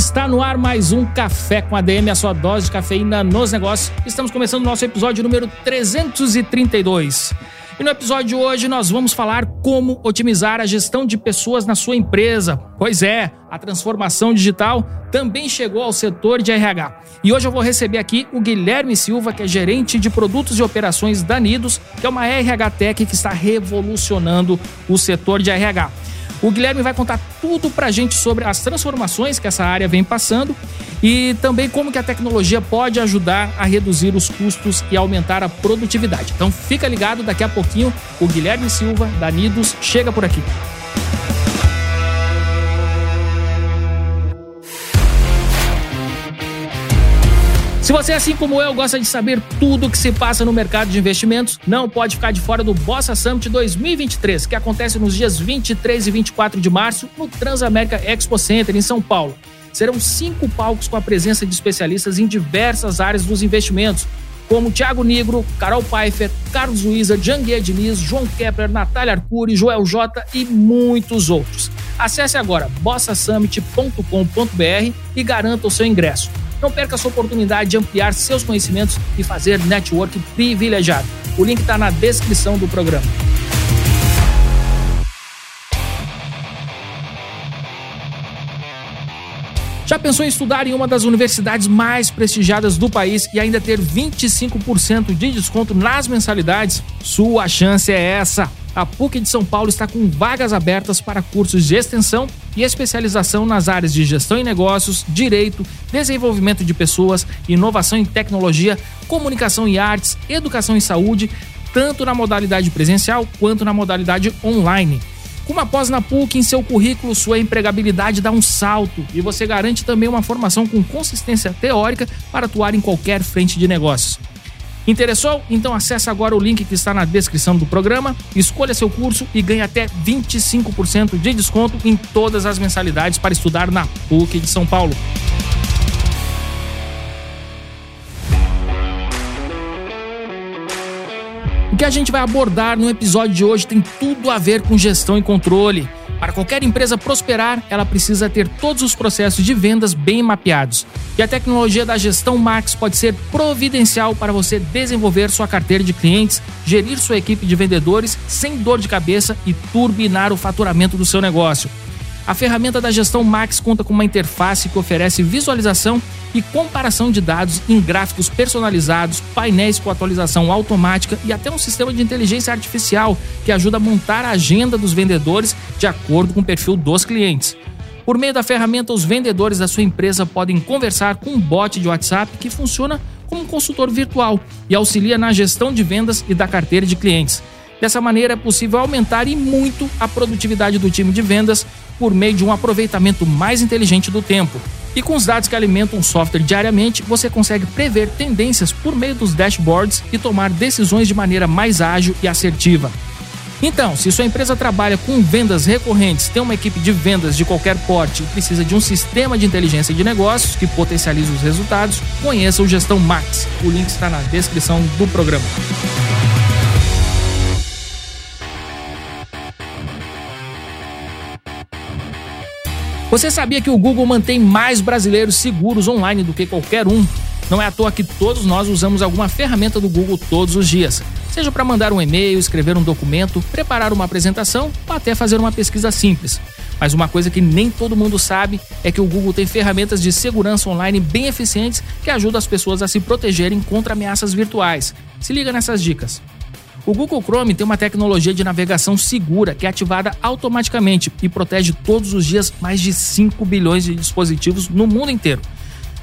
está no ar mais um Café com a DM, a sua dose de cafeína nos negócios. Estamos começando o nosso episódio número 332. E no episódio de hoje nós vamos falar como otimizar a gestão de pessoas na sua empresa. Pois é, a transformação digital também chegou ao setor de RH. E hoje eu vou receber aqui o Guilherme Silva, que é gerente de produtos e operações da Nidos, que é uma RH Tech que está revolucionando o setor de RH. O Guilherme vai contar tudo pra gente sobre as transformações que essa área vem passando e também como que a tecnologia pode ajudar a reduzir os custos e aumentar a produtividade. Então fica ligado, daqui a pouquinho o Guilherme Silva da Nidos chega por aqui. Se você, assim como eu, gosta de saber tudo o que se passa no mercado de investimentos, não pode ficar de fora do Bossa Summit 2023, que acontece nos dias 23 e 24 de março no Transamérica Expo Center, em São Paulo. Serão cinco palcos com a presença de especialistas em diversas áreas dos investimentos, como Thiago Negro, Carol Pfeiffer, Carlos Luiza, Janguier Diniz, João Kepler, Natália Arcuri, Joel J e muitos outros. Acesse agora bossasummit.com.br e garanta o seu ingresso. Não perca essa oportunidade de ampliar seus conhecimentos e fazer network privilegiado. O link está na descrição do programa. Já pensou em estudar em uma das universidades mais prestigiadas do país e ainda ter 25% de desconto nas mensalidades? Sua chance é essa! A PUC de São Paulo está com vagas abertas para cursos de extensão e especialização nas áreas de gestão e negócios, direito, desenvolvimento de pessoas, inovação em tecnologia, comunicação e artes, educação e saúde, tanto na modalidade presencial quanto na modalidade online. Com uma pós na PUC em seu currículo, sua empregabilidade dá um salto e você garante também uma formação com consistência teórica para atuar em qualquer frente de negócios. Interessou? Então acesse agora o link que está na descrição do programa, escolha seu curso e ganhe até 25% de desconto em todas as mensalidades para estudar na PUC de São Paulo. O que a gente vai abordar no episódio de hoje tem tudo a ver com gestão e controle. Para qualquer empresa prosperar, ela precisa ter todos os processos de vendas bem mapeados. E a tecnologia da gestão Max pode ser providencial para você desenvolver sua carteira de clientes, gerir sua equipe de vendedores sem dor de cabeça e turbinar o faturamento do seu negócio. A ferramenta da gestão Max conta com uma interface que oferece visualização e comparação de dados em gráficos personalizados, painéis com atualização automática e até um sistema de inteligência artificial que ajuda a montar a agenda dos vendedores de acordo com o perfil dos clientes. Por meio da ferramenta, os vendedores da sua empresa podem conversar com um bot de WhatsApp que funciona como um consultor virtual e auxilia na gestão de vendas e da carteira de clientes. Dessa maneira, é possível aumentar e muito a produtividade do time de vendas por meio de um aproveitamento mais inteligente do tempo. E com os dados que alimentam o software diariamente, você consegue prever tendências por meio dos dashboards e tomar decisões de maneira mais ágil e assertiva. Então, se sua empresa trabalha com vendas recorrentes, tem uma equipe de vendas de qualquer porte e precisa de um sistema de inteligência de negócios que potencialize os resultados, conheça o Gestão Max. O link está na descrição do programa. Você sabia que o Google mantém mais brasileiros seguros online do que qualquer um? Não é à toa que todos nós usamos alguma ferramenta do Google todos os dias. Seja para mandar um e-mail, escrever um documento, preparar uma apresentação ou até fazer uma pesquisa simples. Mas uma coisa que nem todo mundo sabe é que o Google tem ferramentas de segurança online bem eficientes que ajudam as pessoas a se protegerem contra ameaças virtuais. Se liga nessas dicas. O Google Chrome tem uma tecnologia de navegação segura que é ativada automaticamente e protege todos os dias mais de 5 bilhões de dispositivos no mundo inteiro.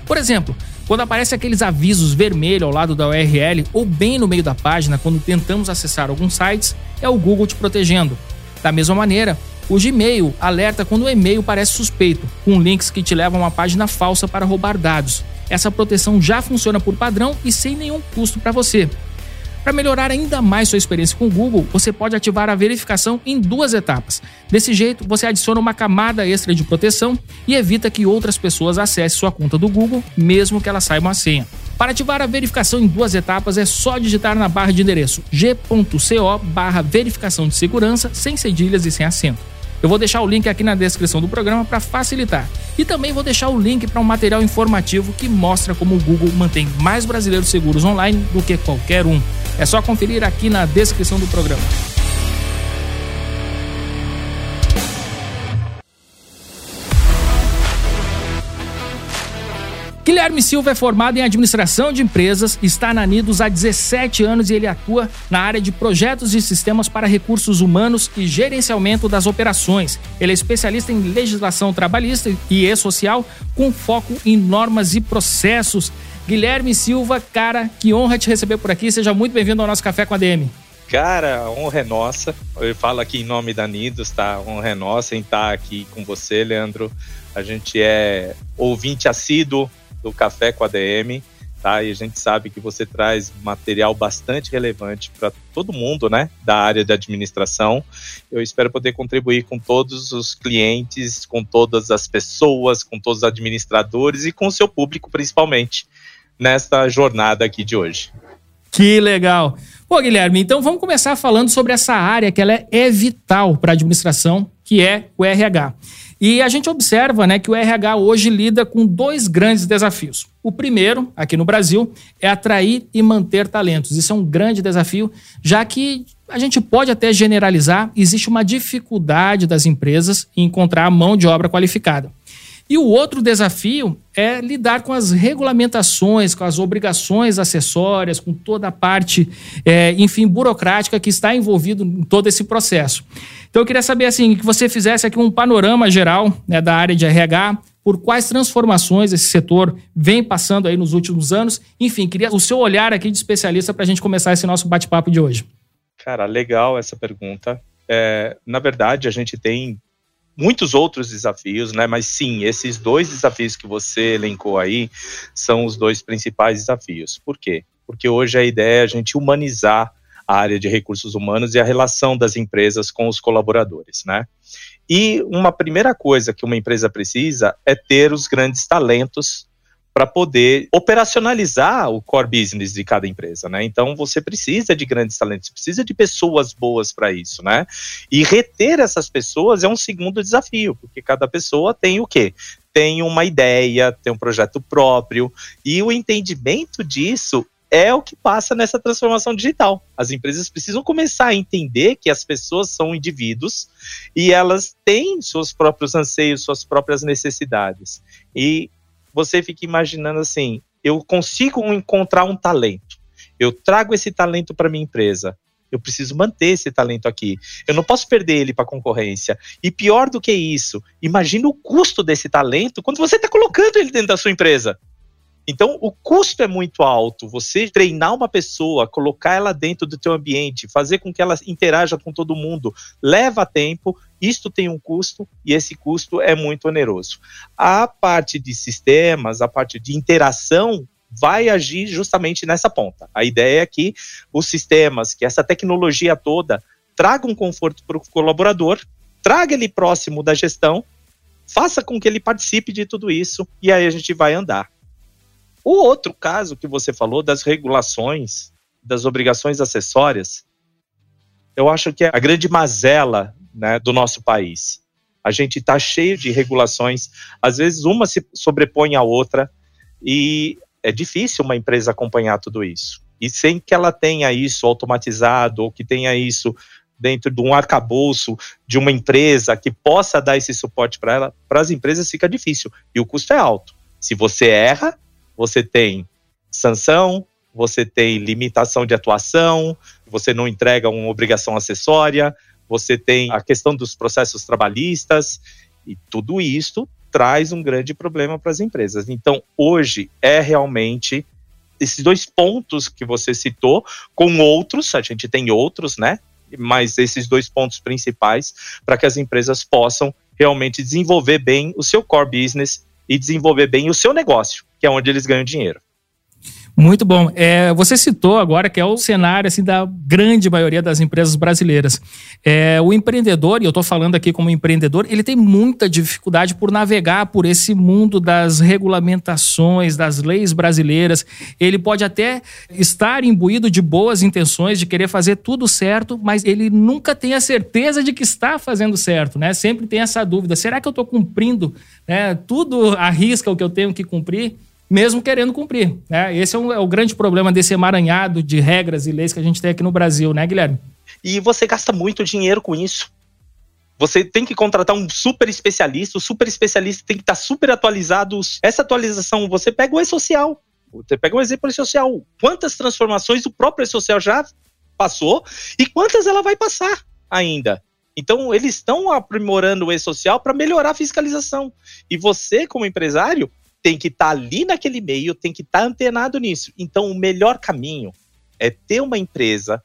Por exemplo, quando aparece aqueles avisos vermelhos ao lado da URL ou bem no meio da página quando tentamos acessar alguns sites, é o Google te protegendo. Da mesma maneira, O Gmail alerta quando o e-mail parece suspeito, com links que te levam a uma página falsa para roubar dados. Essa proteção já funciona por padrão e sem nenhum custo para você. Para melhorar ainda mais sua experiência com o Google, você pode ativar a verificação em duas etapas. Desse jeito, você adiciona uma camada extra de proteção e evita que outras pessoas acessem sua conta do Google, mesmo que elas saibam a senha. Para ativar a verificação em duas etapas, é só digitar na barra de endereço g.co barra verificação de segurança, sem cedilhas e sem acento. Eu vou deixar o link aqui na descrição do programa para facilitar. E também vou deixar o link para um material informativo que mostra como o Google mantém mais brasileiros seguros online do que qualquer um. É só conferir aqui na descrição do programa. Guilherme Silva é formado em administração de empresas, está na Nidos há 17 anos e ele atua na área de projetos e sistemas para recursos humanos e gerenciamento das operações. Ele é especialista em legislação trabalhista e e-social com foco em normas e processos. Guilherme Silva, cara, que honra te receber por aqui. Seja muito bem-vindo ao nosso Café com a DM. Cara, a honra é nossa. Eu falo aqui em nome da Nidos, tá? A honra é nossa em estar aqui com você, Leandro. A gente é ouvinte assíduo do Café com a DM, tá? E a gente sabe que você traz material bastante relevante para todo mundo, né, da área de administração. Eu espero poder contribuir com todos os clientes, com todas as pessoas, com todos os administradores e com o seu público principalmente nesta jornada aqui de hoje. Que legal. Pô, Guilherme, então vamos começar falando sobre essa área que ela é vital para a administração, que é o RH. E a gente observa né, que o RH hoje lida com dois grandes desafios. O primeiro, aqui no Brasil, é atrair e manter talentos. Isso é um grande desafio, já que a gente pode até generalizar, existe uma dificuldade das empresas em encontrar mão de obra qualificada. E o outro desafio é lidar com as regulamentações, com as obrigações acessórias, com toda a parte, é, enfim, burocrática que está envolvido em todo esse processo. Então eu queria saber assim que você fizesse aqui um panorama geral né, da área de RH, por quais transformações esse setor vem passando aí nos últimos anos. Enfim, queria o seu olhar aqui de especialista para a gente começar esse nosso bate-papo de hoje. Cara, legal essa pergunta. É, na verdade, a gente tem muitos outros desafios, né? Mas sim, esses dois desafios que você elencou aí são os dois principais desafios. Por quê? Porque hoje a ideia é a gente humanizar a área de recursos humanos e a relação das empresas com os colaboradores, né? E uma primeira coisa que uma empresa precisa é ter os grandes talentos para poder operacionalizar o core business de cada empresa, né? Então você precisa de grandes talentos, precisa de pessoas boas para isso, né? E reter essas pessoas é um segundo desafio, porque cada pessoa tem o quê? Tem uma ideia, tem um projeto próprio, e o entendimento disso é o que passa nessa transformação digital. As empresas precisam começar a entender que as pessoas são indivíduos e elas têm seus próprios anseios, suas próprias necessidades. E você fica imaginando assim: eu consigo encontrar um talento, eu trago esse talento para minha empresa. Eu preciso manter esse talento aqui. Eu não posso perder ele para concorrência. E pior do que isso, imagina o custo desse talento quando você está colocando ele dentro da sua empresa. Então, o custo é muito alto. Você treinar uma pessoa, colocar ela dentro do teu ambiente, fazer com que ela interaja com todo mundo, leva tempo. Isto tem um custo e esse custo é muito oneroso. A parte de sistemas, a parte de interação vai agir justamente nessa ponta. A ideia é que os sistemas, que essa tecnologia toda traga um conforto para o colaborador, traga ele próximo da gestão, faça com que ele participe de tudo isso e aí a gente vai andar. O outro caso que você falou das regulações, das obrigações acessórias, eu acho que é a grande mazela né, do nosso país. A gente está cheio de regulações, às vezes uma se sobrepõe à outra, e é difícil uma empresa acompanhar tudo isso. E sem que ela tenha isso automatizado, ou que tenha isso dentro de um arcabouço de uma empresa que possa dar esse suporte para ela, para as empresas fica difícil. E o custo é alto. Se você erra, você tem sanção, você tem limitação de atuação, você não entrega uma obrigação acessória, você tem a questão dos processos trabalhistas, e tudo isso traz um grande problema para as empresas. Então, hoje é realmente esses dois pontos que você citou, com outros, a gente tem outros, né? mas esses dois pontos principais para que as empresas possam realmente desenvolver bem o seu core business e desenvolver bem o seu negócio, que é onde eles ganham dinheiro. Muito bom. É, você citou agora que é o cenário assim, da grande maioria das empresas brasileiras. É, o empreendedor, e eu estou falando aqui como empreendedor, ele tem muita dificuldade por navegar por esse mundo das regulamentações, das leis brasileiras. Ele pode até estar imbuído de boas intenções, de querer fazer tudo certo, mas ele nunca tem a certeza de que está fazendo certo, né? Sempre tem essa dúvida: será que eu estou cumprindo né, tudo à risca o que eu tenho que cumprir? Mesmo querendo cumprir. Né? Esse é, um, é, o grande problema desse emaranhado de regras e leis que a gente tem aqui no Brasil, né, Guilherme? E você gasta muito dinheiro com isso. Você tem que contratar um super especialista, o super especialista tem que estar super atualizado. Essa atualização, você pega o e-social. Você pega um exemplo e-social. Quantas transformações o próprio e-social já passou e quantas ela vai passar ainda? Então, eles estão aprimorando o e-social para melhorar a fiscalização. E você, como empresário, tem que estar tá ali naquele meio, tem que estar tá antenado nisso. Então, o melhor caminho é ter uma empresa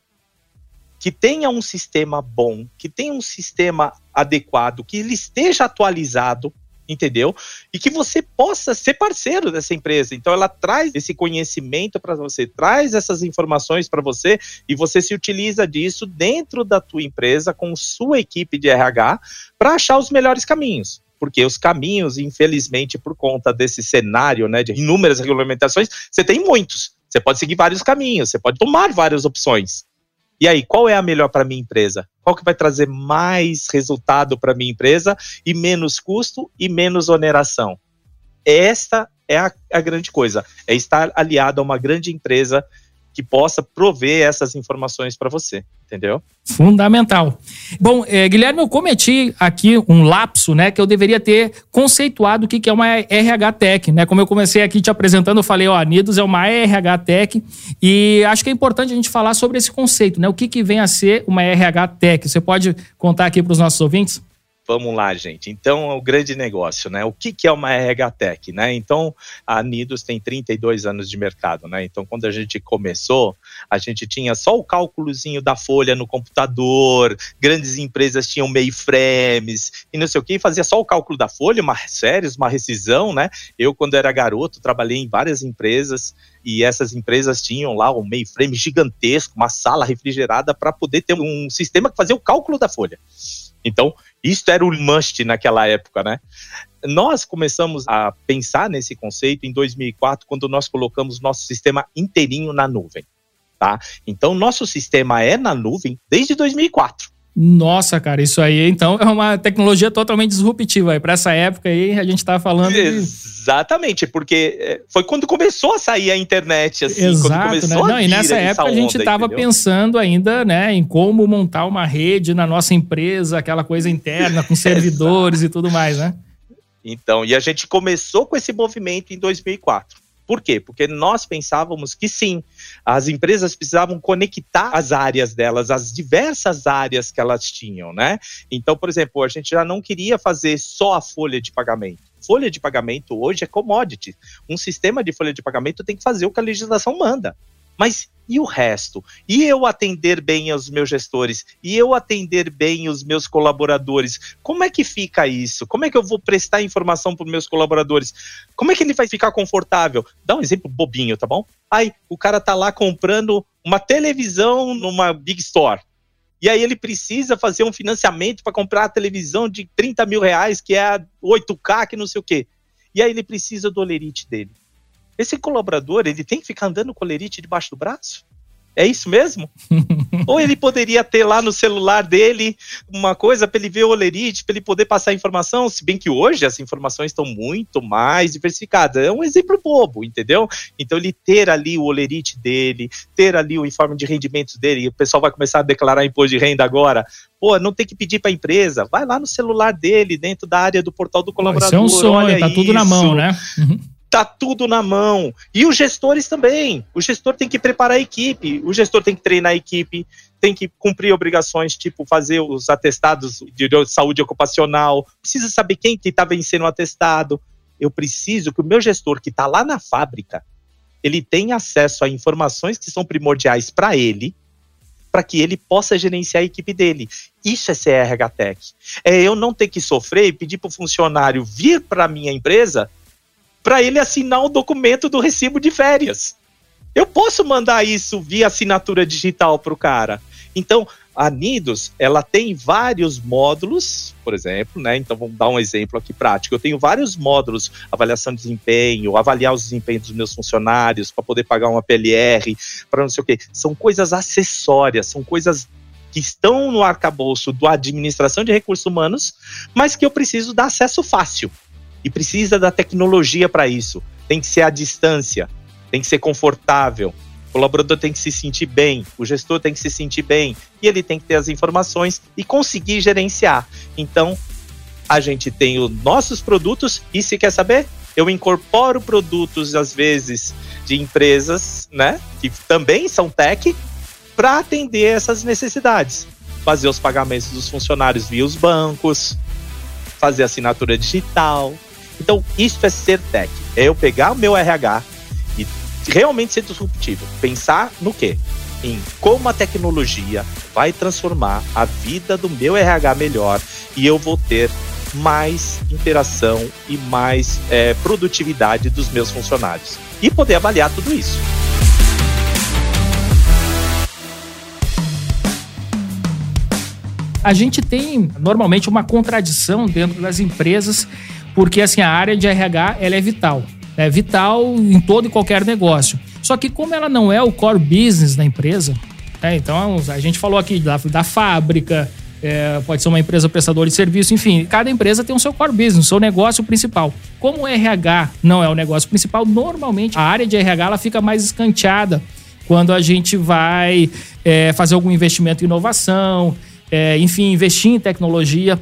que tenha um sistema bom, que tenha um sistema adequado, que ele esteja atualizado, entendeu? E que você possa ser parceiro dessa empresa. Então ela traz esse conhecimento para você, traz essas informações para você e você se utiliza disso dentro da tua empresa com sua equipe de RH para achar os melhores caminhos porque os caminhos, infelizmente, por conta desse cenário, né, de inúmeras regulamentações, você tem muitos. Você pode seguir vários caminhos, você pode tomar várias opções. E aí, qual é a melhor para minha empresa? Qual que vai trazer mais resultado para minha empresa e menos custo e menos oneração? Esta é a, a grande coisa, é estar aliado a uma grande empresa que possa prover essas informações para você, entendeu? Fundamental. Bom, é, Guilherme, eu cometi aqui um lapso, né, que eu deveria ter conceituado o que, que é uma RH Tech, né? Como eu comecei aqui te apresentando, eu falei, ó, Nidos é uma RH Tech e acho que é importante a gente falar sobre esse conceito, né? O que, que vem a ser uma RH Tech? Você pode contar aqui para os nossos ouvintes? Vamos lá, gente. Então, é o grande negócio, né? O que, que é uma RH Tech, né? Então, a Nidos tem 32 anos de mercado, né? Então, quando a gente começou, a gente tinha só o cálculozinho da folha no computador, grandes empresas tinham mainframes e não sei o que, fazia só o cálculo da folha, uma séries, uma rescisão, né? Eu, quando era garoto, trabalhei em várias empresas e essas empresas tinham lá um mainframe gigantesco, uma sala refrigerada para poder ter um sistema que fazia o cálculo da folha. Então, isso era o must naquela época, né? Nós começamos a pensar nesse conceito em 2004, quando nós colocamos nosso sistema inteirinho na nuvem, tá? Então, nosso sistema é na nuvem desde 2004. Nossa, cara, isso aí então é uma tecnologia totalmente disruptiva. Para essa época aí, a gente está falando. Exatamente, porque é, foi quando começou a sair a internet, assim, Exato, né? Não, e nessa época a gente estava pensando ainda né, em como montar uma rede na nossa empresa, aquela coisa interna, com servidores e tudo mais, né? Então, e a gente começou com esse movimento em 2004. Por quê? Porque nós pensávamos que sim, as empresas precisavam conectar as áreas delas, as diversas áreas que elas tinham, né? Então, por exemplo, a gente já não queria fazer só a folha de pagamento. Folha de pagamento hoje é commodity. Um sistema de folha de pagamento tem que fazer o que a legislação manda. Mas e o resto? E eu atender bem os meus gestores? E eu atender bem os meus colaboradores? Como é que fica isso? Como é que eu vou prestar informação para os meus colaboradores? Como é que ele vai ficar confortável? Dá um exemplo bobinho, tá bom? Aí, o cara tá lá comprando uma televisão numa Big Store. E aí ele precisa fazer um financiamento para comprar a televisão de 30 mil reais, que é a 8K, que não sei o quê. E aí ele precisa do olerite dele. Esse colaborador, ele tem que ficar andando com lerite debaixo do braço? É isso mesmo? Ou ele poderia ter lá no celular dele uma coisa para ele ver o olerite, para ele poder passar informação, se bem que hoje as informações estão muito mais diversificadas. É um exemplo bobo, entendeu? Então ele ter ali o olerite dele, ter ali o informe de rendimentos dele, e o pessoal vai começar a declarar imposto de renda agora. Pô, não tem que pedir para a empresa, vai lá no celular dele, dentro da área do portal do colaborador. Isso é um sonho, tá isso. tudo na mão, né? Uhum tá tudo na mão. E os gestores também. O gestor tem que preparar a equipe, o gestor tem que treinar a equipe, tem que cumprir obrigações, tipo fazer os atestados de saúde ocupacional, precisa saber quem que está vencendo o atestado. Eu preciso que o meu gestor que está lá na fábrica, ele tenha acesso a informações que são primordiais para ele, para que ele possa gerenciar a equipe dele. Isso é CRH Tech. É eu não ter que sofrer e pedir para o funcionário vir para minha empresa para ele assinar o documento do recibo de férias. Eu posso mandar isso via assinatura digital para o cara. Então, a Nidos, ela tem vários módulos, por exemplo, né? Então vamos dar um exemplo aqui prático. Eu tenho vários módulos, avaliação de desempenho, avaliar os desempenhos dos meus funcionários para poder pagar uma PLR, para não sei o quê. São coisas acessórias, são coisas que estão no arcabouço da administração de recursos humanos, mas que eu preciso dar acesso fácil. E precisa da tecnologia para isso. Tem que ser à distância, tem que ser confortável, o colaborador tem que se sentir bem, o gestor tem que se sentir bem e ele tem que ter as informações e conseguir gerenciar. Então, a gente tem os nossos produtos e se quer saber, eu incorporo produtos às vezes de empresas, né, que também são tech para atender essas necessidades. Fazer os pagamentos dos funcionários via os bancos, fazer assinatura digital. Então, isso é ser tech. É eu pegar o meu RH e realmente ser disruptivo. Pensar no quê? Em como a tecnologia vai transformar a vida do meu RH melhor e eu vou ter mais interação e mais é, produtividade dos meus funcionários. E poder avaliar tudo isso. A gente tem normalmente uma contradição dentro das empresas, porque assim a área de RH ela é vital é vital em todo e qualquer negócio. Só que como ela não é o core business da empresa, né, então a gente falou aqui da, da fábrica, é, pode ser uma empresa prestadora de serviço, enfim, cada empresa tem o seu core business, o seu negócio principal. Como o RH não é o negócio principal, normalmente a área de RH ela fica mais escanteada quando a gente vai é, fazer algum investimento em inovação, é, enfim, investir em tecnologia.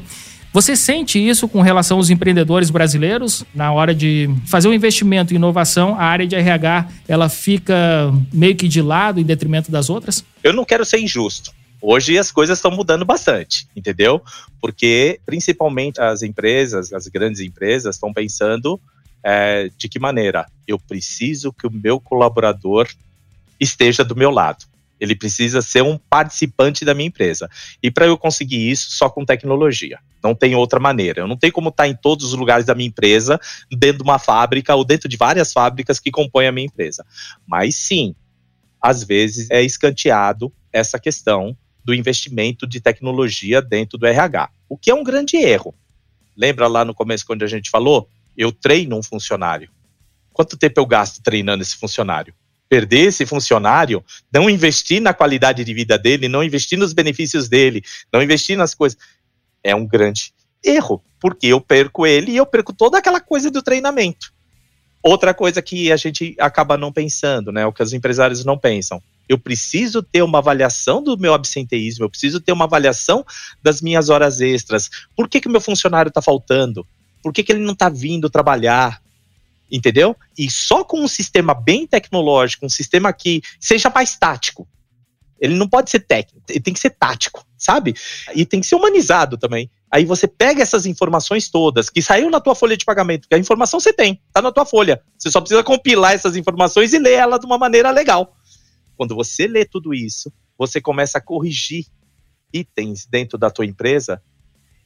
Você sente isso com relação aos empreendedores brasileiros? Na hora de fazer um investimento em inovação, a área de RH ela fica meio que de lado em detrimento das outras? Eu não quero ser injusto. Hoje as coisas estão mudando bastante, entendeu? Porque principalmente as empresas, as grandes empresas, estão pensando é, de que maneira eu preciso que o meu colaborador esteja do meu lado. Ele precisa ser um participante da minha empresa. E para eu conseguir isso, só com tecnologia. Não tem outra maneira. Eu não tenho como estar em todos os lugares da minha empresa, dentro de uma fábrica ou dentro de várias fábricas que compõem a minha empresa. Mas sim, às vezes é escanteado essa questão do investimento de tecnologia dentro do RH, o que é um grande erro. Lembra lá no começo quando a gente falou? Eu treino um funcionário. Quanto tempo eu gasto treinando esse funcionário? Perder esse funcionário, não investir na qualidade de vida dele, não investir nos benefícios dele, não investir nas coisas, é um grande erro, porque eu perco ele e eu perco toda aquela coisa do treinamento. Outra coisa que a gente acaba não pensando, né, o que os empresários não pensam. Eu preciso ter uma avaliação do meu absenteísmo, eu preciso ter uma avaliação das minhas horas extras. Por que, o meu funcionário está faltando? Por que, que ele não está vindo trabalhar? Entendeu? E só com um sistema bem tecnológico, um sistema que seja mais tático. Ele não pode ser técnico, ele tem que ser tático, sabe? E tem que ser humanizado também. Aí você pega essas informações todas que saiu na tua folha de pagamento, que a informação você tem, tá na tua folha. Você só precisa compilar essas informações e ler ela de uma maneira legal. Quando você lê tudo isso, você começa a corrigir itens dentro da tua empresa.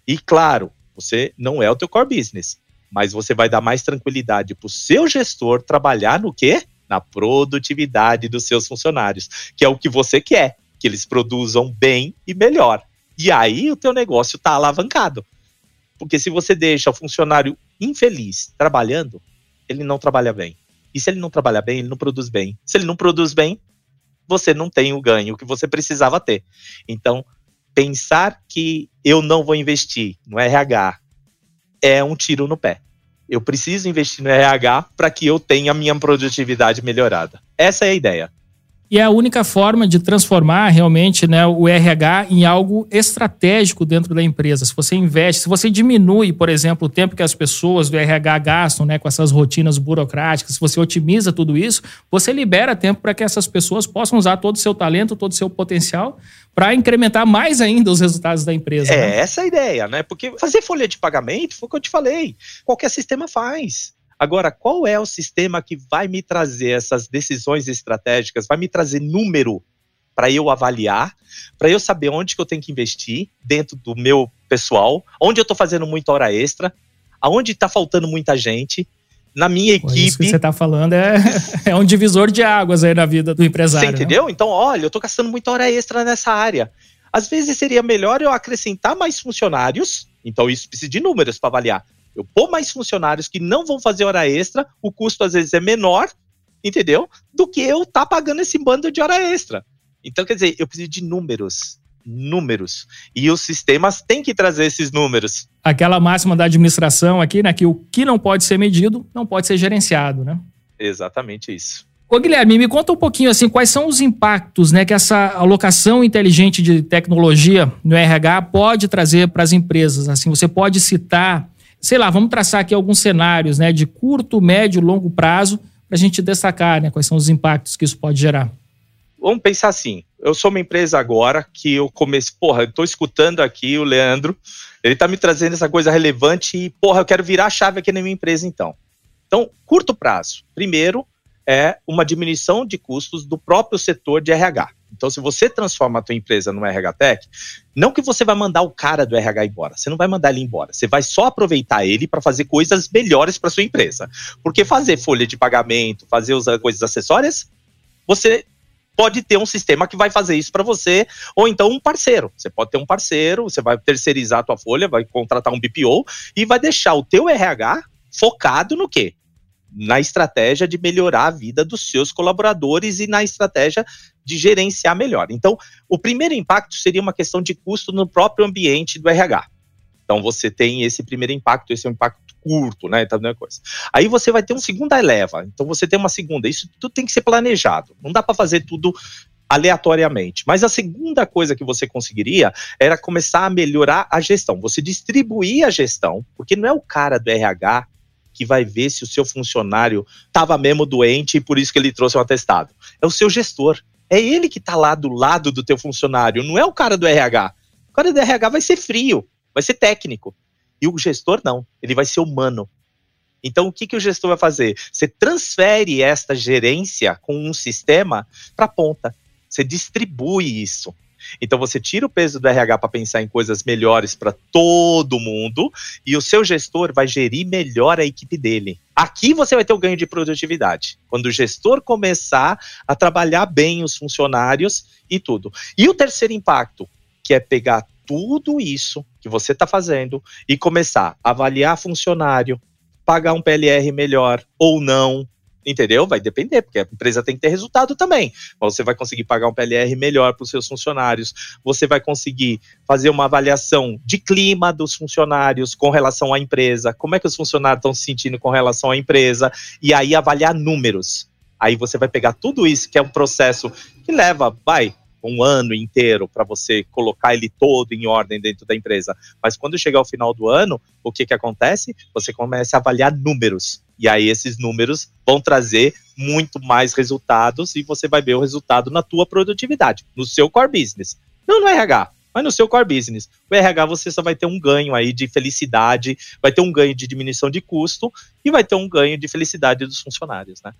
E claro, você não é o teu core business mas você vai dar mais tranquilidade para o seu gestor trabalhar no quê? Na produtividade dos seus funcionários, que é o que você quer, que eles produzam bem e melhor. E aí o teu negócio está alavancado. Porque se você deixa o funcionário infeliz trabalhando, ele não trabalha bem. E se ele não trabalha bem, ele não produz bem. Se ele não produz bem, você não tem o ganho que você precisava ter. Então, pensar que eu não vou investir no RH é um tiro no pé. Eu preciso investir no RH para que eu tenha minha produtividade melhorada. Essa é a ideia. E é a única forma de transformar realmente né, o RH em algo estratégico dentro da empresa. Se você investe, se você diminui, por exemplo, o tempo que as pessoas do RH gastam né, com essas rotinas burocráticas, se você otimiza tudo isso, você libera tempo para que essas pessoas possam usar todo o seu talento, todo o seu potencial para incrementar mais ainda os resultados da empresa. É né? essa a ideia, né? Porque fazer folha de pagamento foi o que eu te falei. Qualquer sistema faz. Agora, qual é o sistema que vai me trazer essas decisões estratégicas, vai me trazer número para eu avaliar, para eu saber onde que eu tenho que investir dentro do meu pessoal, onde eu estou fazendo muita hora extra, aonde está faltando muita gente, na minha equipe. Isso que você está falando é, é um divisor de águas aí na vida do empresário. Você né? entendeu? Né? Então, olha, eu estou gastando muita hora extra nessa área. Às vezes seria melhor eu acrescentar mais funcionários, então isso precisa de números para avaliar. Eu pôr mais funcionários que não vão fazer hora extra, o custo às vezes é menor, entendeu? Do que eu tá pagando esse bando de hora extra. Então, quer dizer, eu preciso de números. Números. E os sistemas têm que trazer esses números. Aquela máxima da administração aqui, né? Que o que não pode ser medido não pode ser gerenciado, né? Exatamente isso. Ô Guilherme, me conta um pouquinho assim, quais são os impactos né, que essa alocação inteligente de tecnologia no RH pode trazer para as empresas? Assim, você pode citar, sei lá, vamos traçar aqui alguns cenários né, de curto, médio, longo prazo para a gente destacar né, quais são os impactos que isso pode gerar vamos pensar assim. Eu sou uma empresa agora que eu comecei, porra, eu escutando aqui o Leandro, ele tá me trazendo essa coisa relevante e, porra, eu quero virar a chave aqui na minha empresa então. Então, curto prazo. Primeiro é uma diminuição de custos do próprio setor de RH. Então, se você transforma a tua empresa no RH Tech, não que você vai mandar o cara do RH embora, você não vai mandar ele embora, você vai só aproveitar ele para fazer coisas melhores para sua empresa. Porque fazer folha de pagamento, fazer as coisas acessórias, você pode ter um sistema que vai fazer isso para você, ou então um parceiro. Você pode ter um parceiro, você vai terceirizar a tua folha, vai contratar um BPO e vai deixar o teu RH focado no quê? Na estratégia de melhorar a vida dos seus colaboradores e na estratégia de gerenciar melhor. Então, o primeiro impacto seria uma questão de custo no próprio ambiente do RH. Então, você tem esse primeiro impacto, esse é um impacto curto, né? Tá coisa. Aí você vai ter uma segunda leva. Então você tem uma segunda. Isso tudo tem que ser planejado. Não dá para fazer tudo aleatoriamente. Mas a segunda coisa que você conseguiria era começar a melhorar a gestão. Você distribuir a gestão, porque não é o cara do RH que vai ver se o seu funcionário estava mesmo doente e por isso que ele trouxe um atestado. É o seu gestor. É ele que está lá do lado do teu funcionário, não é o cara do RH. O cara do RH vai ser frio, vai ser técnico. E o gestor não, ele vai ser humano. Então, o que, que o gestor vai fazer? Você transfere esta gerência com um sistema para a ponta. Você distribui isso. Então, você tira o peso do RH para pensar em coisas melhores para todo mundo e o seu gestor vai gerir melhor a equipe dele. Aqui você vai ter o ganho de produtividade. Quando o gestor começar a trabalhar bem os funcionários e tudo. E o terceiro impacto, que é pegar tudo isso que você está fazendo e começar a avaliar funcionário, pagar um PLR melhor ou não, entendeu? Vai depender, porque a empresa tem que ter resultado também. Você vai conseguir pagar um PLR melhor para os seus funcionários, você vai conseguir fazer uma avaliação de clima dos funcionários com relação à empresa, como é que os funcionários estão se sentindo com relação à empresa, e aí avaliar números. Aí você vai pegar tudo isso, que é um processo que leva, vai, um ano inteiro para você colocar ele todo em ordem dentro da empresa. Mas quando chegar ao final do ano, o que, que acontece? Você começa a avaliar números. E aí esses números vão trazer muito mais resultados e você vai ver o resultado na tua produtividade, no seu core business. Não no RH, mas no seu core business. O RH você só vai ter um ganho aí de felicidade, vai ter um ganho de diminuição de custo e vai ter um ganho de felicidade dos funcionários, né?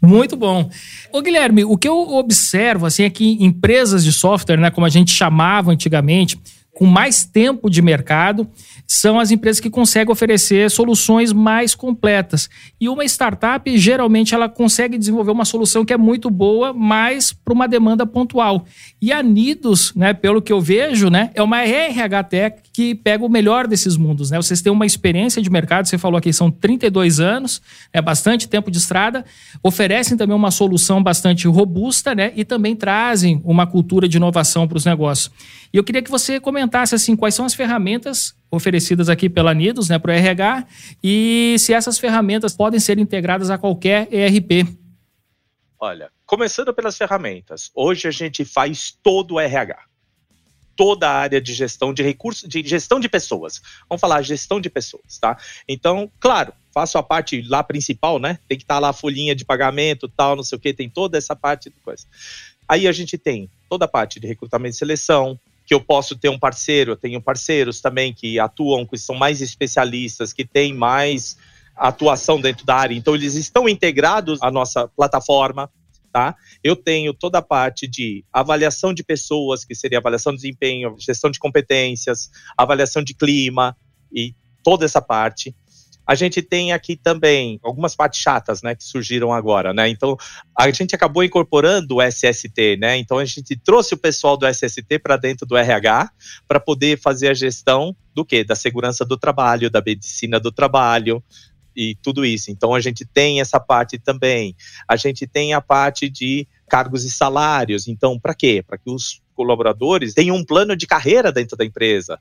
Muito bom. Ô Guilherme, o que eu observo assim é que empresas de software, né, como a gente chamava antigamente, com mais tempo de mercado, são as empresas que conseguem oferecer soluções mais completas. E uma startup, geralmente, ela consegue desenvolver uma solução que é muito boa, mas para uma demanda pontual. E a Nidos, né, pelo que eu vejo, né, é uma RH Tech que pega o melhor desses mundos. Né? Vocês têm uma experiência de mercado, você falou aqui, são 32 anos, é bastante tempo de estrada, oferecem também uma solução bastante robusta né, e também trazem uma cultura de inovação para os negócios. E eu queria que você comentasse assim, quais são as ferramentas oferecidas aqui pela Nidos, né, para o RH, e se essas ferramentas podem ser integradas a qualquer ERP. Olha, começando pelas ferramentas, hoje a gente faz todo o RH. Toda a área de gestão de recursos, de gestão de pessoas. Vamos falar gestão de pessoas, tá? Então, claro, faço a parte lá principal, né? Tem que estar tá lá a folhinha de pagamento, tal, não sei o que, tem toda essa parte de coisa. Aí a gente tem toda a parte de recrutamento e seleção, que eu posso ter um parceiro, eu tenho parceiros também que atuam, que são mais especialistas, que têm mais atuação dentro da área. Então, eles estão integrados à nossa plataforma. Tá? Eu tenho toda a parte de avaliação de pessoas, que seria avaliação de desempenho, gestão de competências, avaliação de clima e toda essa parte. A gente tem aqui também algumas partes chatas, né, que surgiram agora, né? Então, a gente acabou incorporando o SST, né? Então, a gente trouxe o pessoal do SST para dentro do RH para poder fazer a gestão do quê? Da segurança do trabalho, da medicina do trabalho, e tudo isso. Então a gente tem essa parte também. A gente tem a parte de cargos e salários. Então, para quê? Para que os colaboradores tenham um plano de carreira dentro da empresa.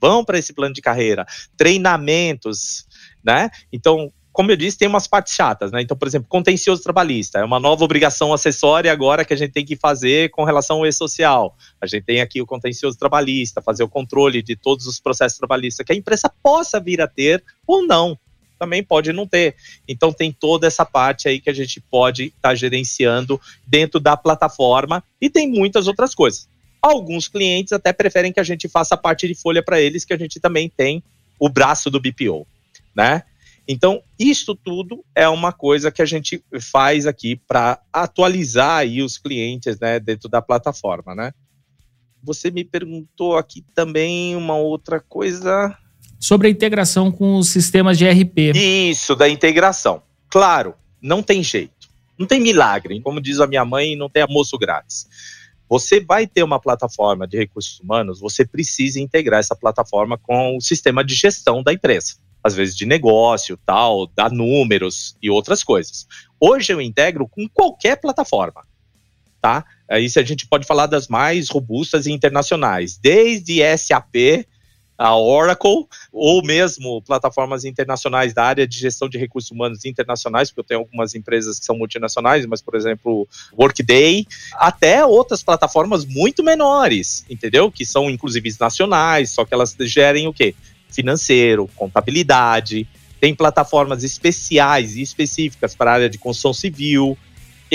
Vão para esse plano de carreira, treinamentos, né? Então, como eu disse, tem umas partes chatas, né? Então, por exemplo, contencioso trabalhista é uma nova obrigação acessória agora que a gente tem que fazer com relação ao e-social. A gente tem aqui o contencioso trabalhista, fazer o controle de todos os processos trabalhistas que a empresa possa vir a ter ou não. Também pode não ter. Então, tem toda essa parte aí que a gente pode estar tá gerenciando dentro da plataforma e tem muitas outras coisas. Alguns clientes até preferem que a gente faça a parte de folha para eles, que a gente também tem o braço do BPO né? Então, isso tudo é uma coisa que a gente faz aqui para atualizar aí os clientes, né, dentro da plataforma, né? Você me perguntou aqui também uma outra coisa sobre a integração com os sistemas de RP. Isso, da integração. Claro, não tem jeito. Não tem milagre, como diz a minha mãe, não tem almoço grátis. Você vai ter uma plataforma de recursos humanos, você precisa integrar essa plataforma com o sistema de gestão da empresa às vezes de negócio, tal, dar números e outras coisas. Hoje eu integro com qualquer plataforma, tá? Aí a gente pode falar das mais robustas e internacionais, desde SAP, a Oracle, ou mesmo plataformas internacionais da área de gestão de recursos humanos internacionais, porque eu tenho algumas empresas que são multinacionais, mas, por exemplo, Workday, até outras plataformas muito menores, entendeu? Que são, inclusive, nacionais, só que elas gerem o quê? financeiro, contabilidade, tem plataformas especiais e específicas para a área de construção civil.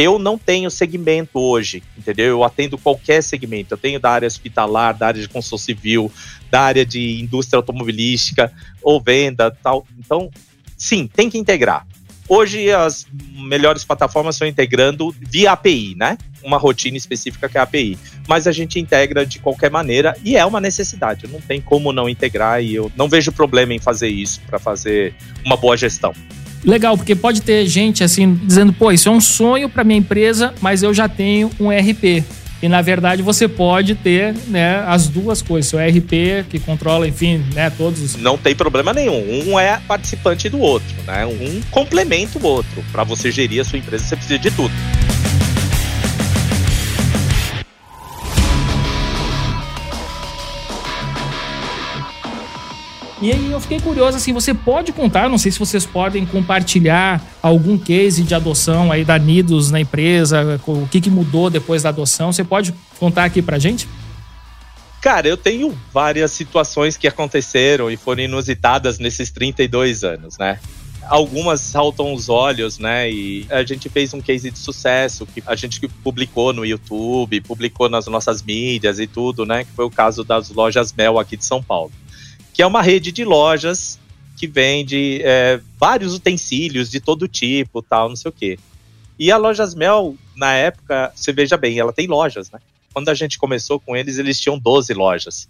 Eu não tenho segmento hoje, entendeu? Eu atendo qualquer segmento. Eu tenho da área hospitalar, da área de construção civil, da área de indústria automobilística ou venda, tal. Então, sim, tem que integrar. Hoje as melhores plataformas estão integrando via API, né? Uma rotina específica que é a API. Mas a gente integra de qualquer maneira e é uma necessidade. Não tem como não integrar e eu não vejo problema em fazer isso para fazer uma boa gestão. Legal, porque pode ter gente assim dizendo, pô, isso é um sonho para minha empresa, mas eu já tenho um RP. E na verdade você pode ter né, as duas coisas, seu RP que controla, enfim, né, todos os. Não tem problema nenhum. Um é participante do outro, né? Um complementa o outro. Para você gerir a sua empresa, você precisa de tudo. E aí eu fiquei curioso, assim, você pode contar, não sei se vocês podem compartilhar algum case de adoção aí da Nidos na empresa, o que, que mudou depois da adoção, você pode contar aqui pra gente? Cara, eu tenho várias situações que aconteceram e foram inusitadas nesses 32 anos, né? Algumas saltam os olhos, né? E a gente fez um case de sucesso que a gente publicou no YouTube, publicou nas nossas mídias e tudo, né? Que foi o caso das lojas Mel aqui de São Paulo que é uma rede de lojas que vende é, vários utensílios de todo tipo, tal, não sei o quê. E a Lojas Mel, na época, você veja bem, ela tem lojas, né? Quando a gente começou com eles, eles tinham 12 lojas.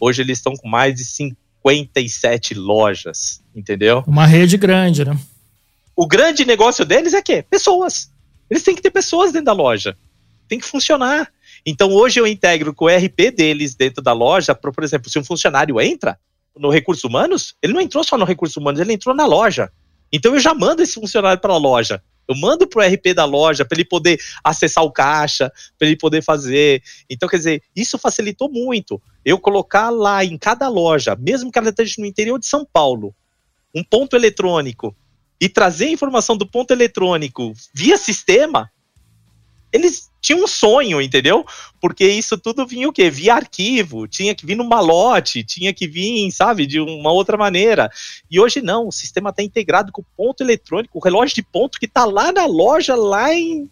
Hoje eles estão com mais de 57 lojas, entendeu? Uma rede grande, né? O grande negócio deles é que pessoas. Eles têm que ter pessoas dentro da loja. Tem que funcionar. Então hoje eu integro com o RP deles dentro da loja, por, por exemplo, se um funcionário entra, no recursos humanos, ele não entrou só no recursos humanos, ele entrou na loja. Então eu já mando esse funcionário para a loja. Eu mando para o RP da loja para ele poder acessar o caixa, para ele poder fazer. Então, quer dizer, isso facilitou muito. Eu colocar lá em cada loja, mesmo que ela esteja no interior de São Paulo, um ponto eletrônico e trazer a informação do ponto eletrônico via sistema, eles tinham um sonho, entendeu? Porque isso tudo vinha o quê? Via arquivo, tinha que vir no malote, tinha que vir, sabe, de uma outra maneira. E hoje não, o sistema está integrado com o ponto eletrônico, o relógio de ponto que está lá na loja, lá em,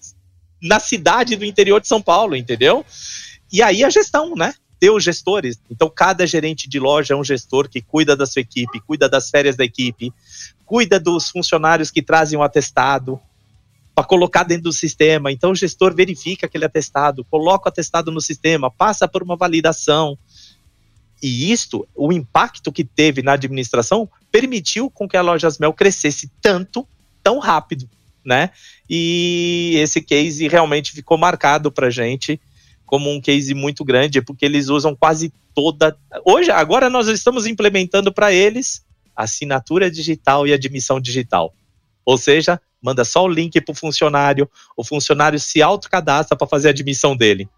na cidade do interior de São Paulo, entendeu? E aí a gestão, né? Ter os gestores. Então, cada gerente de loja é um gestor que cuida da sua equipe, cuida das férias da equipe, cuida dos funcionários que trazem o atestado, para colocar dentro do sistema. Então o gestor verifica aquele atestado, coloca o atestado no sistema, passa por uma validação. E isto, o impacto que teve na administração, permitiu com que a Lojas Mel crescesse tanto, tão rápido, né? E esse case realmente ficou marcado para gente como um case muito grande, porque eles usam quase toda. Hoje, agora nós estamos implementando para eles assinatura digital e admissão digital. Ou seja, manda só o link para o funcionário, o funcionário se autocadastra para fazer a admissão dele.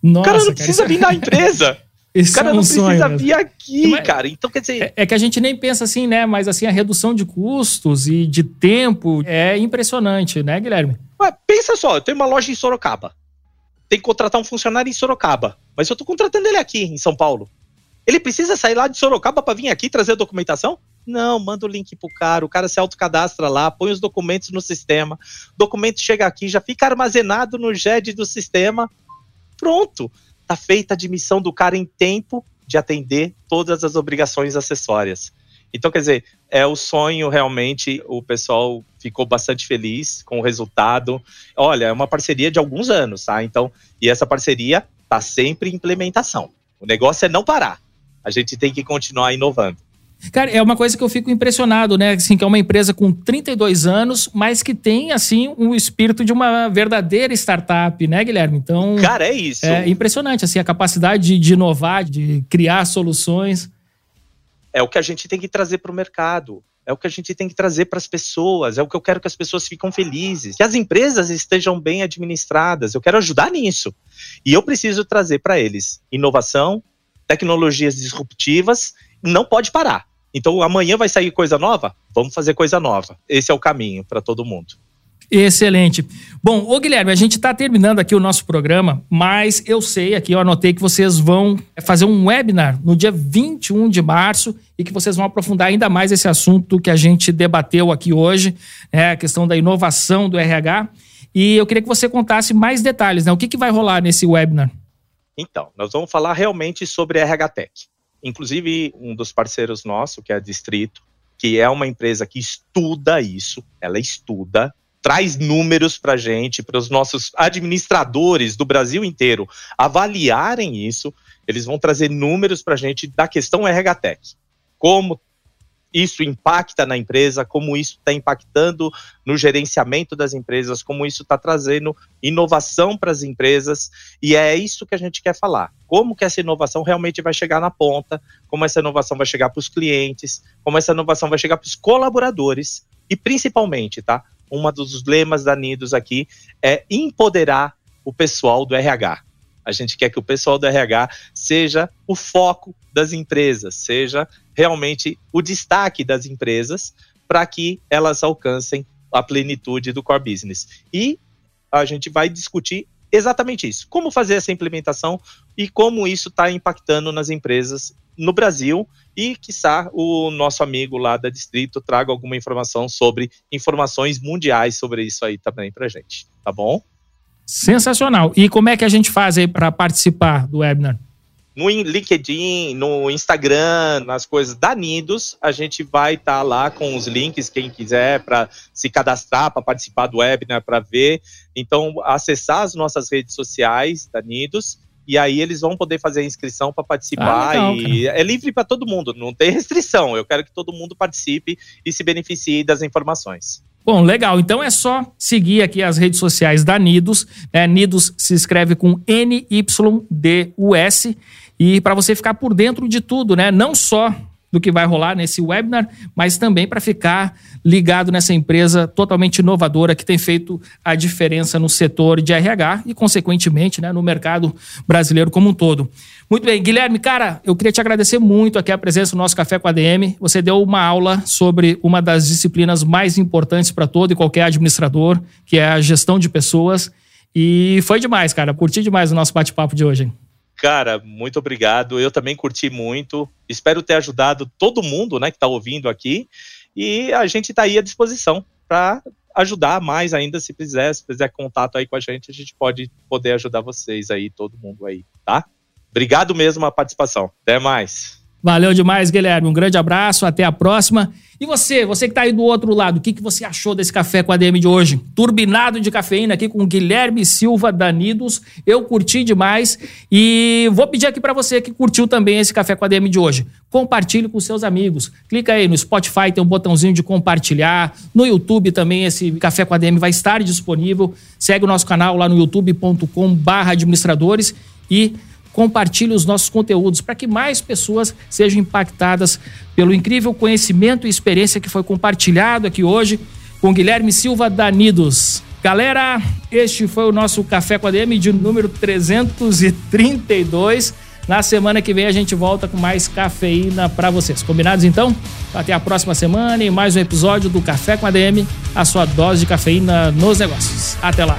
Nossa, o cara não cara, precisa vir na empresa. Esse o cara é um não precisa vir aqui, Mas, cara. Então, quer dizer. É, é, que a gente nem pensa assim, né? Mas assim, a redução de custos e de tempo é impressionante, né, Guilherme? Ué, pensa só, eu tenho uma loja em Sorocaba. Tem que contratar um funcionário em Sorocaba. Mas eu tô contratando ele aqui, em São Paulo. Ele precisa sair lá de Sorocaba para vir aqui trazer a documentação? Não, manda o link pro cara, o cara se autocadastra lá, põe os documentos no sistema, documento chega aqui, já fica armazenado no GED do sistema. Pronto tá feita a admissão do cara em tempo de atender todas as obrigações acessórias. Então, quer dizer, é o sonho realmente, o pessoal ficou bastante feliz com o resultado. Olha, é uma parceria de alguns anos, tá? Então, e essa parceria tá sempre em implementação. O negócio é não parar. A gente tem que continuar inovando. Cara, é uma coisa que eu fico impressionado, né? Assim, que é uma empresa com 32 anos, mas que tem, assim, um espírito de uma verdadeira startup, né, Guilherme? Então. Cara, é isso. É impressionante, assim, a capacidade de, de inovar, de criar soluções. É o que a gente tem que trazer para o mercado. É o que a gente tem que trazer para as pessoas, é o que eu quero que as pessoas fiquem felizes, que as empresas estejam bem administradas. Eu quero ajudar nisso. E eu preciso trazer para eles inovação, tecnologias disruptivas, não pode parar. Então amanhã vai sair coisa nova? Vamos fazer coisa nova. Esse é o caminho para todo mundo. Excelente. Bom, ô Guilherme, a gente está terminando aqui o nosso programa, mas eu sei aqui, eu anotei que vocês vão fazer um webinar no dia 21 de março e que vocês vão aprofundar ainda mais esse assunto que a gente debateu aqui hoje, né, a questão da inovação do RH. E eu queria que você contasse mais detalhes, né? O que, que vai rolar nesse webinar? Então, nós vamos falar realmente sobre RH Tech. Inclusive, um dos parceiros nossos, que é a Distrito, que é uma empresa que estuda isso, ela estuda, traz números para a gente, para os nossos administradores do Brasil inteiro avaliarem isso. Eles vão trazer números para a gente da questão RH Tech. Como isso impacta na empresa, como isso está impactando no gerenciamento das empresas, como isso está trazendo inovação para as empresas, e é isso que a gente quer falar. Como que essa inovação realmente vai chegar na ponta, como essa inovação vai chegar para os clientes, como essa inovação vai chegar para os colaboradores, e principalmente, tá? Um dos lemas da Nidos aqui é empoderar o pessoal do RH. A gente quer que o pessoal do RH seja o foco das empresas, seja realmente o destaque das empresas para que elas alcancem a plenitude do core business. E a gente vai discutir exatamente isso: como fazer essa implementação e como isso está impactando nas empresas no Brasil e, quiçá, o nosso amigo lá da Distrito traga alguma informação sobre informações mundiais sobre isso aí também para gente, tá bom? Sensacional. E como é que a gente faz aí para participar do webinar? No LinkedIn, no Instagram, nas coisas da Nidos, a gente vai estar tá lá com os links, quem quiser, para se cadastrar, para participar do webinar, para ver. Então, acessar as nossas redes sociais da Nidos e aí eles vão poder fazer a inscrição para participar ah, legal, e cara. é livre para todo mundo, não tem restrição. Eu quero que todo mundo participe e se beneficie das informações. Bom, legal. Então é só seguir aqui as redes sociais da Nidos. Né? Nidos se escreve com N-Y-D-U-S. E para você ficar por dentro de tudo, né? Não só do que vai rolar nesse webinar, mas também para ficar ligado nessa empresa totalmente inovadora que tem feito a diferença no setor de RH e, consequentemente, né, no mercado brasileiro como um todo. Muito bem, Guilherme, cara, eu queria te agradecer muito aqui a presença no nosso Café com a ADM. Você deu uma aula sobre uma das disciplinas mais importantes para todo e qualquer administrador, que é a gestão de pessoas. E foi demais, cara. Curti demais o nosso bate-papo de hoje. Cara, muito obrigado. Eu também curti muito. Espero ter ajudado todo mundo, né, que está ouvindo aqui. E a gente está aí à disposição para ajudar mais ainda, se quiser, se fizer contato aí com a gente, a gente pode poder ajudar vocês aí, todo mundo aí, tá? Obrigado mesmo a participação. Até mais. Valeu demais, Guilherme. Um grande abraço, até a próxima. E você, você que está aí do outro lado, o que, que você achou desse café com a DM de hoje? Turbinado de cafeína aqui com Guilherme Silva Danidos. Eu curti demais e vou pedir aqui para você que curtiu também esse café com a DM de hoje. Compartilhe com seus amigos. Clica aí no Spotify, tem um botãozinho de compartilhar. No YouTube também esse café com a DM vai estar disponível. Segue o nosso canal lá no youtube.com/administradores e compartilhe os nossos conteúdos para que mais pessoas sejam impactadas pelo incrível conhecimento e experiência que foi compartilhado aqui hoje com Guilherme Silva Danidos. Galera, este foi o nosso Café com a DM de número 332. Na semana que vem a gente volta com mais cafeína para vocês. Combinados então? Até a próxima semana e mais um episódio do Café com a DM, a sua dose de cafeína nos negócios. Até lá.